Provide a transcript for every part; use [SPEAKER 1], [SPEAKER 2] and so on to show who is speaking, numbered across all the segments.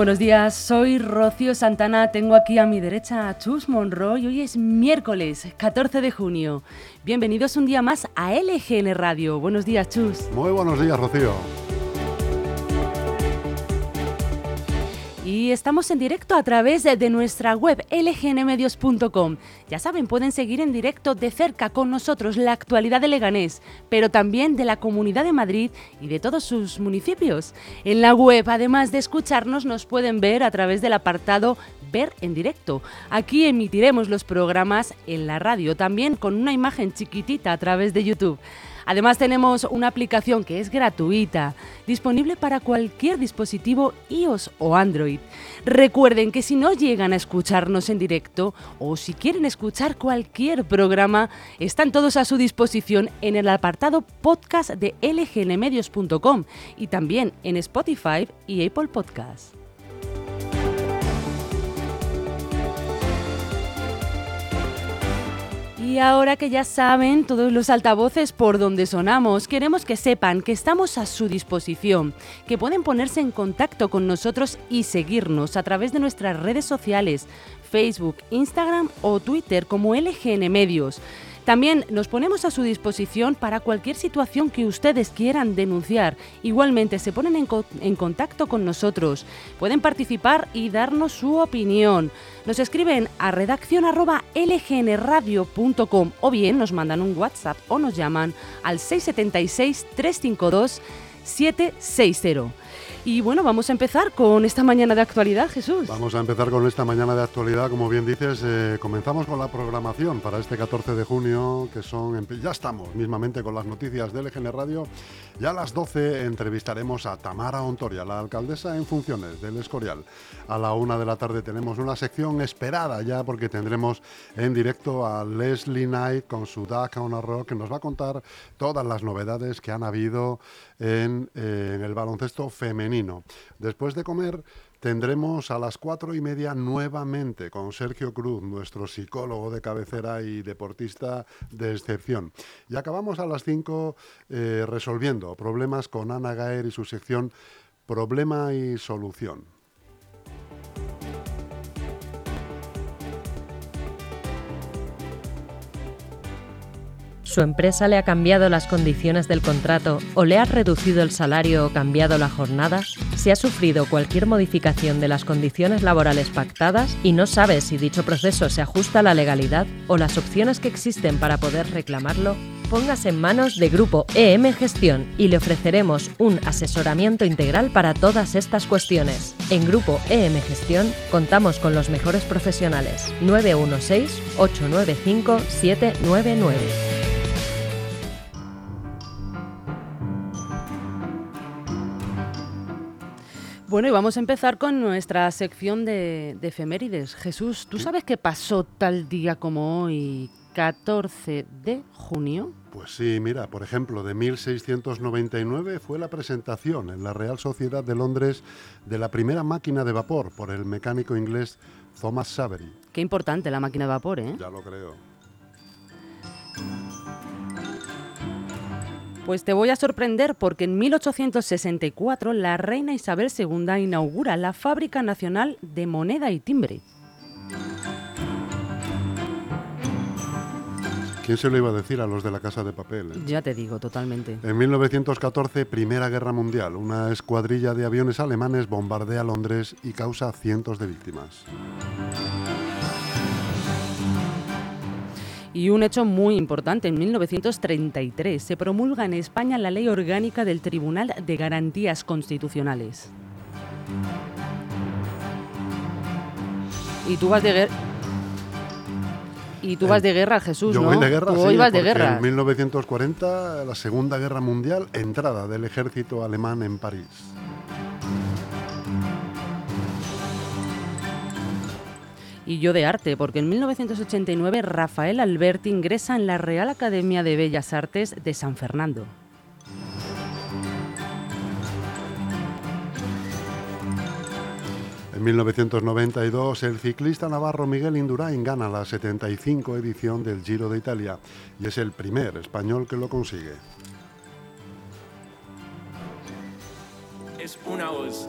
[SPEAKER 1] Buenos días, soy Rocío Santana, tengo aquí a mi derecha a Chus Monroy, hoy es miércoles 14 de junio. Bienvenidos un día más a LGN Radio. Buenos días, Chus.
[SPEAKER 2] Muy buenos días, Rocío.
[SPEAKER 1] Y estamos en directo a través de nuestra web lgnmedios.com. Ya saben, pueden seguir en directo de cerca con nosotros la actualidad de Leganés, pero también de la Comunidad de Madrid y de todos sus municipios. En la web, además de escucharnos, nos pueden ver a través del apartado Ver en directo. Aquí emitiremos los programas en la radio, también con una imagen chiquitita a través de YouTube. Además tenemos una aplicación que es gratuita, disponible para cualquier dispositivo iOS o Android. Recuerden que si no llegan a escucharnos en directo o si quieren escuchar cualquier programa, están todos a su disposición en el apartado podcast de lgnmedios.com y también en Spotify y Apple Podcasts. Y ahora que ya saben todos los altavoces por donde sonamos, queremos que sepan que estamos a su disposición, que pueden ponerse en contacto con nosotros y seguirnos a través de nuestras redes sociales, Facebook, Instagram o Twitter como LGN Medios. También nos ponemos a su disposición para cualquier situación que ustedes quieran denunciar. Igualmente se ponen en, contacto con nosotros. Pueden participar y darnos su opinión. Nos escriben a redacción lgnradio.com o bien nos mandan un WhatsApp o nos llaman al 676 352 760. Y bueno, vamos a empezar con esta mañana de actualidad, Jesús.
[SPEAKER 2] Vamos a empezar con esta mañana de actualidad, como bien dices, eh, comenzamos con la programación para este 14 de junio, que son, ya estamos mismamente con las noticias de LGN Radio. Ya a las 12 entrevistaremos a Tamara Ontoria, la alcaldesa en funciones del Escorial. A la una de la tarde tenemos una sección esperada ya, porque tendremos en directo a Leslie Knight con su Duck on a Rock, que nos va a contar todas las novedades que han habido en, eh, en el baloncesto femenino Después de comer tendremos a las cuatro y media nuevamente con Sergio Cruz, nuestro psicólogo de cabecera y deportista de excepción. Y acabamos a las cinco eh, resolviendo problemas con Ana Gaer y su sección Problema y Solución.
[SPEAKER 3] Su empresa le ha cambiado las condiciones del contrato o le ha reducido el salario o cambiado la jornada, si ha sufrido cualquier modificación de las condiciones laborales pactadas y no sabe si dicho proceso se ajusta a la legalidad o las opciones que existen para poder reclamarlo, póngase en manos de Grupo EM Gestión y le ofreceremos un asesoramiento integral para todas estas cuestiones. En Grupo EM Gestión contamos con los mejores profesionales 916 895 799.
[SPEAKER 1] Bueno, y vamos a empezar con nuestra sección de, efemérides. Jesús, ¿tú sabes qué pasó tal día como hoy, 14 de junio?
[SPEAKER 2] Pues sí, mira, por ejemplo, de 1699 fue la presentación en la Real Sociedad de Londres de la primera máquina de vapor por el mecánico inglés Thomas Savery.
[SPEAKER 1] Qué importante la máquina de vapor, ¿eh?
[SPEAKER 2] Ya lo creo.
[SPEAKER 1] Pues te voy a sorprender porque en 1864 la reina Isabel II inaugura la Fábrica Nacional de Moneda y Timbre.
[SPEAKER 2] ¿Quién se lo iba a decir a los de la Casa de Papel? Eh?
[SPEAKER 1] Ya te digo, totalmente.
[SPEAKER 2] En 1914, Primera Guerra Mundial, una escuadrilla de aviones alemanes bombardea Londres y causa cientos de víctimas.
[SPEAKER 1] Y un hecho muy importante, en 1933 se promulga en España la Ley Orgánica del Tribunal de Garantías Constitucionales. Y tú vas de guerra. Y tú vas de guerra, Jesús,
[SPEAKER 2] Yo
[SPEAKER 1] ¿no?
[SPEAKER 2] voy de guerra,
[SPEAKER 1] tú
[SPEAKER 2] sí,
[SPEAKER 1] vas de guerra.
[SPEAKER 2] En 1940, la Segunda Guerra Mundial, entrada del ejército alemán en París.
[SPEAKER 1] Y yo de arte, porque en 1989 Rafael Alberti ingresa en la Real Academia de Bellas Artes de San Fernando.
[SPEAKER 2] En 1992, el ciclista navarro Miguel Indurain gana la 75 edición del Giro de Italia y es el primer español que lo consigue.
[SPEAKER 4] Es una voz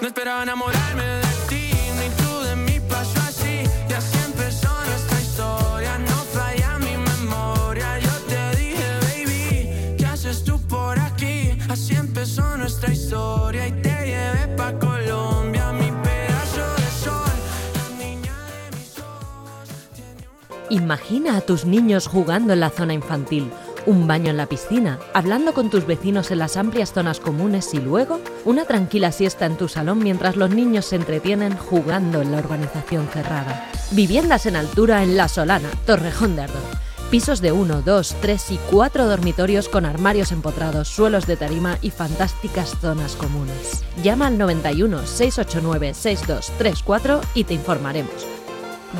[SPEAKER 4] No esperaba enamorarme de ti, ni tú de mí pasó así. Y así empezó nuestra historia, no falla mi memoria. Yo te dije, baby, ¿qué haces tú por aquí? Así empezó nuestra historia y te llevé pa' Colombia, mi pedazo de sol, la niña de mis ojos.
[SPEAKER 3] Imagina a tus niños jugando en la zona infantil un baño en la piscina, hablando con tus vecinos en las amplias zonas comunes y luego una tranquila siesta en tu salón mientras los niños se entretienen jugando en la urbanización cerrada. Viviendas en altura en La Solana, Torrejón de Ardón. Pisos de 1, 2, 3 y 4 dormitorios con armarios empotrados, suelos de tarima y fantásticas zonas comunes. Llama al 91 689 6234 y te informaremos.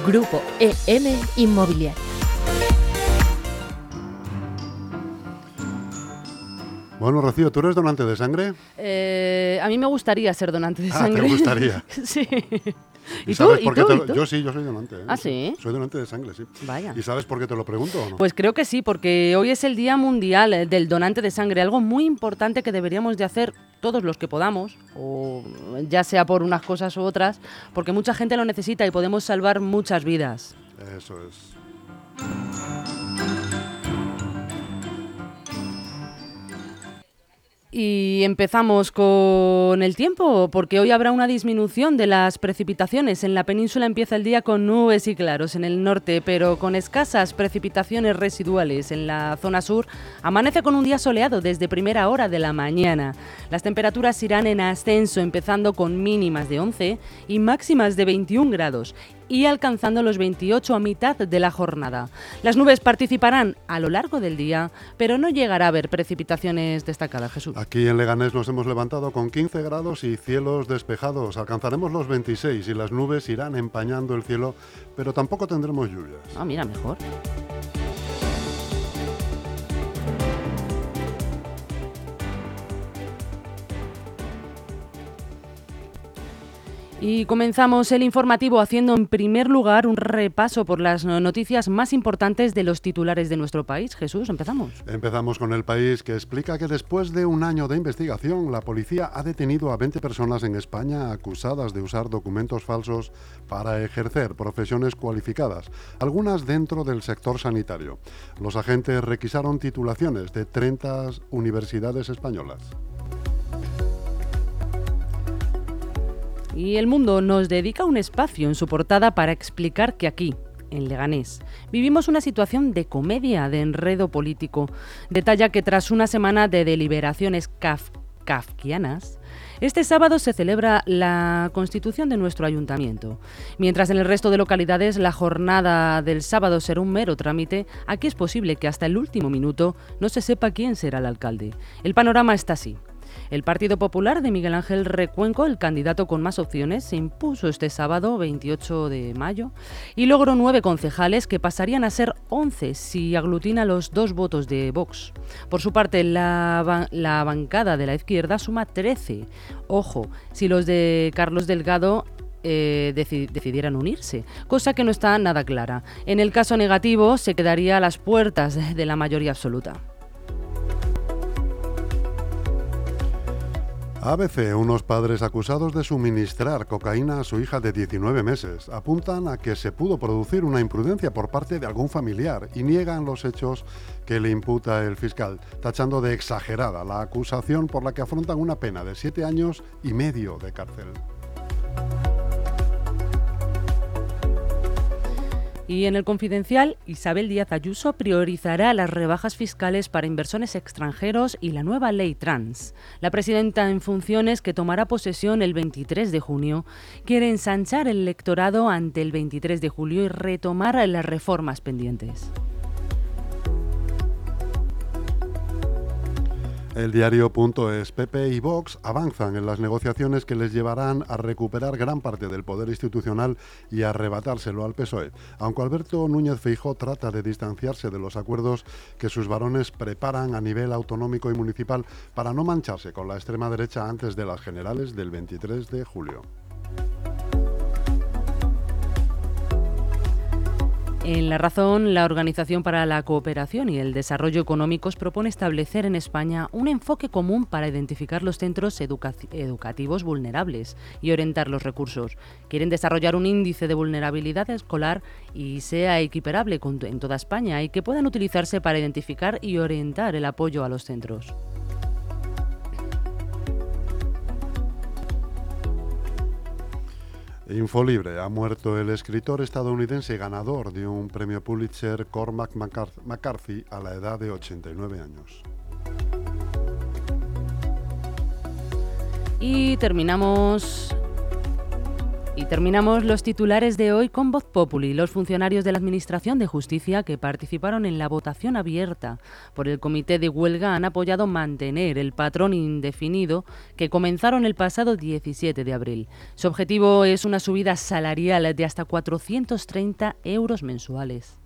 [SPEAKER 3] Grupo EM Inmobiliario.
[SPEAKER 2] Bueno, Rocío, ¿tú eres donante de sangre?
[SPEAKER 1] Eh, a mí me gustaría ser donante de
[SPEAKER 2] ah,
[SPEAKER 1] sangre.
[SPEAKER 2] ¿te gustaría?
[SPEAKER 1] sí.
[SPEAKER 2] ¿Y, sabes por qué te lo... Yo sí, yo soy donante. ¿eh?
[SPEAKER 1] ¿Ah, sí?
[SPEAKER 2] Soy donante de sangre, sí.
[SPEAKER 1] Vaya.
[SPEAKER 2] ¿Y sabes por qué te lo pregunto o no?
[SPEAKER 1] Pues creo que sí, porque hoy es el Día Mundial del Donante de Sangre, algo muy importante que deberíamos de hacer todos los que podamos, o ya sea por unas cosas u otras, porque mucha gente lo necesita y podemos salvar muchas vidas.
[SPEAKER 2] Eso es.
[SPEAKER 1] Y empezamos con el tiempo, porque hoy habrá una disminución de las precipitaciones. En la península empieza el día con nubes y claros en el norte, pero con escasas precipitaciones residuales. En la zona sur amanece con un día soleado desde primera hora de la mañana. Las temperaturas irán en ascenso, empezando con mínimas de 11 y máximas de 21 grados y alcanzando los 28 a mitad de la jornada. Las nubes participarán a lo largo del día, pero no llegará a haber precipitaciones destacadas, Jesús.
[SPEAKER 2] Aquí en Leganés nos hemos levantado con 15 grados y cielos despejados. Alcanzaremos los 26 y las nubes irán empañando el cielo, pero tampoco tendremos lluvias.
[SPEAKER 1] Ah, mira, mejor. Y comenzamos el informativo haciendo en primer lugar un repaso por las noticias más importantes de los titulares de nuestro país. Jesús, empezamos.
[SPEAKER 2] Empezamos con el país que explica que después de un año de investigación, la policía ha detenido a 20 personas en España acusadas de usar documentos falsos para ejercer profesiones cualificadas, algunas dentro del sector sanitario. Los agentes requisaron titulaciones de 30 universidades españolas.
[SPEAKER 1] Y El Mundo nos dedica un espacio en su portada para explicar que aquí, en Leganés. Vivimos una situación de comedia, de enredo político. Detalla que tras una semana de deliberaciones kafkianas, este sábado se celebra la constitución de nuestro ayuntamiento. Mientras en el resto de localidades la jornada del sábado será un mero trámite, aquí es posible que hasta el último minuto no se sepa quién será el alcalde. El panorama está así. El Partido Popular de Miguel Ángel Recuenco, el candidato con más opciones, se impuso este sábado 28 de mayo y logró nueve concejales que pasarían a ser 11 si aglutina los dos votos de Vox. Por su parte, la, bancada de la izquierda suma 13. Ojo, si los de Carlos Delgado eh, decidieran unirse, cosa que no está nada clara. En el caso negativo, se quedaría a las puertas de la mayoría absoluta.
[SPEAKER 2] ABC, unos padres acusados de suministrar cocaína a su hija de 19 meses, apuntan a que se pudo producir una imprudencia por parte de algún familiar y niegan los hechos que le imputa el fiscal, tachando de exagerada la acusación por la que afrontan una pena de siete años y medio de cárcel.
[SPEAKER 1] Y en el confidencial, Isabel Díaz Ayuso priorizará las rebajas fiscales para inversores extranjeros y la nueva ley trans. La presidenta en funciones, que tomará posesión el 23 de junio, quiere ensanchar el electorado ante el 23 de julio y retomar las reformas pendientes.
[SPEAKER 2] El diario.es, PP y Vox avanzan en las negociaciones que les llevarán a recuperar gran parte del poder institucional y arrebatárselo al PSOE, aunque Alberto Núñez Feijó trata de distanciarse de los acuerdos que sus varones preparan a nivel autonómico y municipal para no mancharse con la extrema derecha antes de las generales del 23 de julio.
[SPEAKER 1] En La Razón, la Organización para la Cooperación y el Desarrollo Económicos propone establecer en España un enfoque común para identificar los centros educativos vulnerables y orientar los recursos. Quieren desarrollar un índice de vulnerabilidad escolar y sea equiparable en toda España y que puedan utilizarse para identificar y orientar el apoyo a los centros.
[SPEAKER 2] Infolibre, ha muerto el escritor estadounidense ganador de un premio Pulitzer Cormac McCarthy a la edad de 89 años.
[SPEAKER 1] Y terminamos y terminamos los titulares de hoy con Voz Populi, los funcionarios de la Administración de Justicia que participaron en la votación abierta por el Comité de Huelga han apoyado mantener el patrón indefinido que comenzaron el pasado 17 de abril. Su objetivo es una subida salarial de hasta 430 euros mensuales.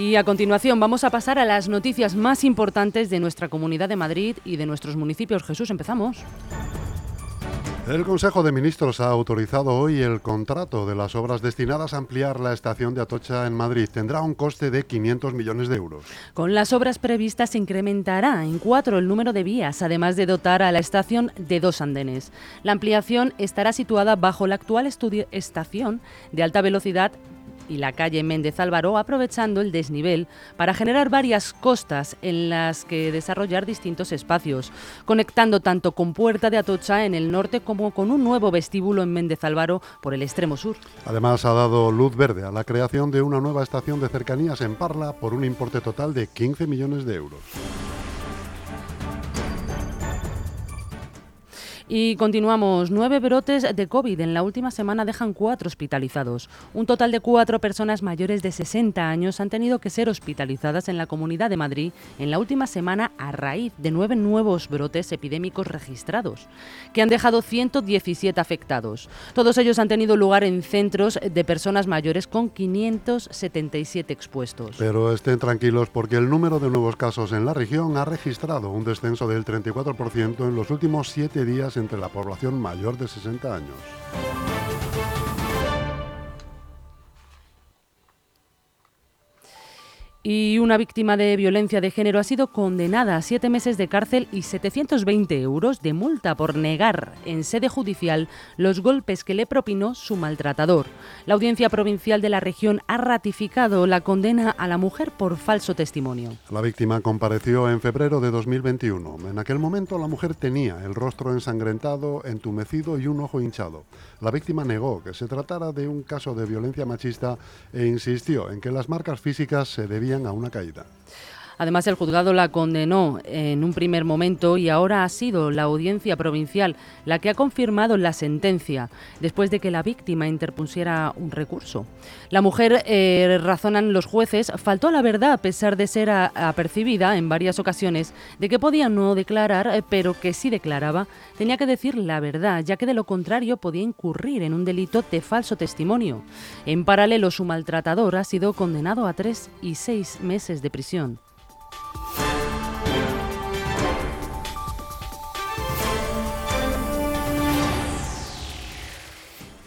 [SPEAKER 1] Y a continuación vamos a pasar a las noticias más importantes de nuestra Comunidad de Madrid y de nuestros municipios. Jesús, empezamos.
[SPEAKER 2] El Consejo de Ministros ha autorizado hoy el contrato de las obras destinadas a ampliar la estación de Atocha en Madrid. Tendrá un coste de 500 millones de euros.
[SPEAKER 1] Con las obras previstas se incrementará en cuatro el número de vías, además de dotar a la estación de dos andenes. La ampliación estará situada bajo la actual estación de alta velocidad y la calle Méndez Álvaro, aprovechando el desnivel para generar varias costas en las que desarrollar distintos espacios, conectando tanto con Puerta de Atocha en el norte como con un nuevo vestíbulo en Méndez Álvaro por el extremo sur.
[SPEAKER 2] Además, ha dado luz verde a la creación de una nueva estación de cercanías en Parla por un importe total de 15 millones de euros.
[SPEAKER 1] Y continuamos. Nueve brotes de COVID en la última semana dejan cuatro hospitalizados. Un total de cuatro personas mayores de 60 años han tenido que ser hospitalizadas en la Comunidad de Madrid en la última semana a raíz de nueve nuevos brotes epidémicos registrados, que han dejado 117 afectados. Todos ellos han tenido lugar en centros de personas mayores con 577 expuestos.
[SPEAKER 2] Pero estén tranquilos porque el número de nuevos casos en la región ha registrado un descenso del 34% en los últimos siete días entre la población mayor de 60 años.
[SPEAKER 1] Y una víctima de violencia de género ha sido condenada a siete meses de cárcel y 720 euros de multa por negar en sede judicial los golpes que le propinó su maltratador. La Audiencia Provincial de la región ha ratificado la condena a la mujer por falso testimonio.
[SPEAKER 2] La víctima compareció en febrero de 2021. En aquel momento la mujer tenía el rostro ensangrentado, entumecido y un ojo hinchado. La víctima negó que se tratara de un caso de violencia machista e insistió en que las marcas físicas se debían a una caída.
[SPEAKER 1] Además, el juzgado la condenó en un primer momento y ahora ha sido la audiencia provincial la que ha confirmado la sentencia después de que la víctima interpusiera un recurso. La mujer, eh, razonan los jueces, faltó a la verdad a pesar de ser apercibida en varias ocasiones de que podía no declarar, eh, pero que si declaraba tenía que decir la verdad, ya que de lo contrario podía incurrir en un delito de falso testimonio. En paralelo, su maltratador ha sido condenado a tres y seis meses de prisión. Yeah.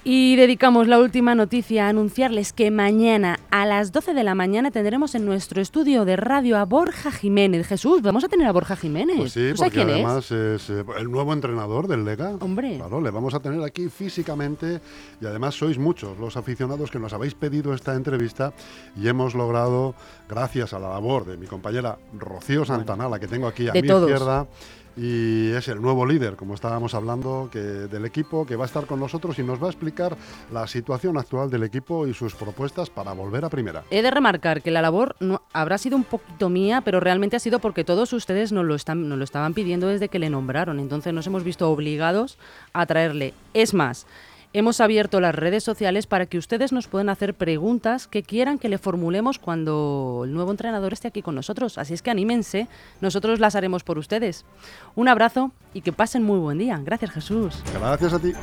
[SPEAKER 1] Y dedicamos la última noticia a anunciarles que mañana a las 12 de la mañana tendremos en nuestro estudio de radio a Borja Jiménez. Jesús, vamos a tener a Borja Jiménez.
[SPEAKER 2] Pues sí,
[SPEAKER 1] ¿Tú sabes
[SPEAKER 2] porque
[SPEAKER 1] quién es?
[SPEAKER 2] además es, eh, el nuevo entrenador del Lega.
[SPEAKER 1] Hombre.
[SPEAKER 2] Claro, le vamos a tener aquí físicamente y además sois muchos los aficionados que nos habéis pedido esta entrevista y hemos logrado, gracias a la labor de mi compañera Rocío Santana, la que tengo aquí a
[SPEAKER 1] de
[SPEAKER 2] mi
[SPEAKER 1] todos.
[SPEAKER 2] izquierda, y es el nuevo líder, como estábamos hablando, del equipo que va a estar con nosotros y nos va a explicar la situación actual del equipo y sus propuestas para volver a primera.
[SPEAKER 1] He de remarcar que la labor no, habrá sido un poquito mía, pero realmente ha sido porque todos ustedes nos lo, están, nos lo estaban pidiendo desde que le nombraron. Entonces nos hemos visto obligados a traerle. Es más, hemos abierto las redes sociales para que ustedes nos puedan hacer preguntas que quieran que le formulemos cuando el nuevo entrenador esté aquí con nosotros. Así es que anímense, nosotros las haremos por ustedes. Un abrazo y que pasen muy buen día. Gracias Jesús.
[SPEAKER 2] Gracias a ti.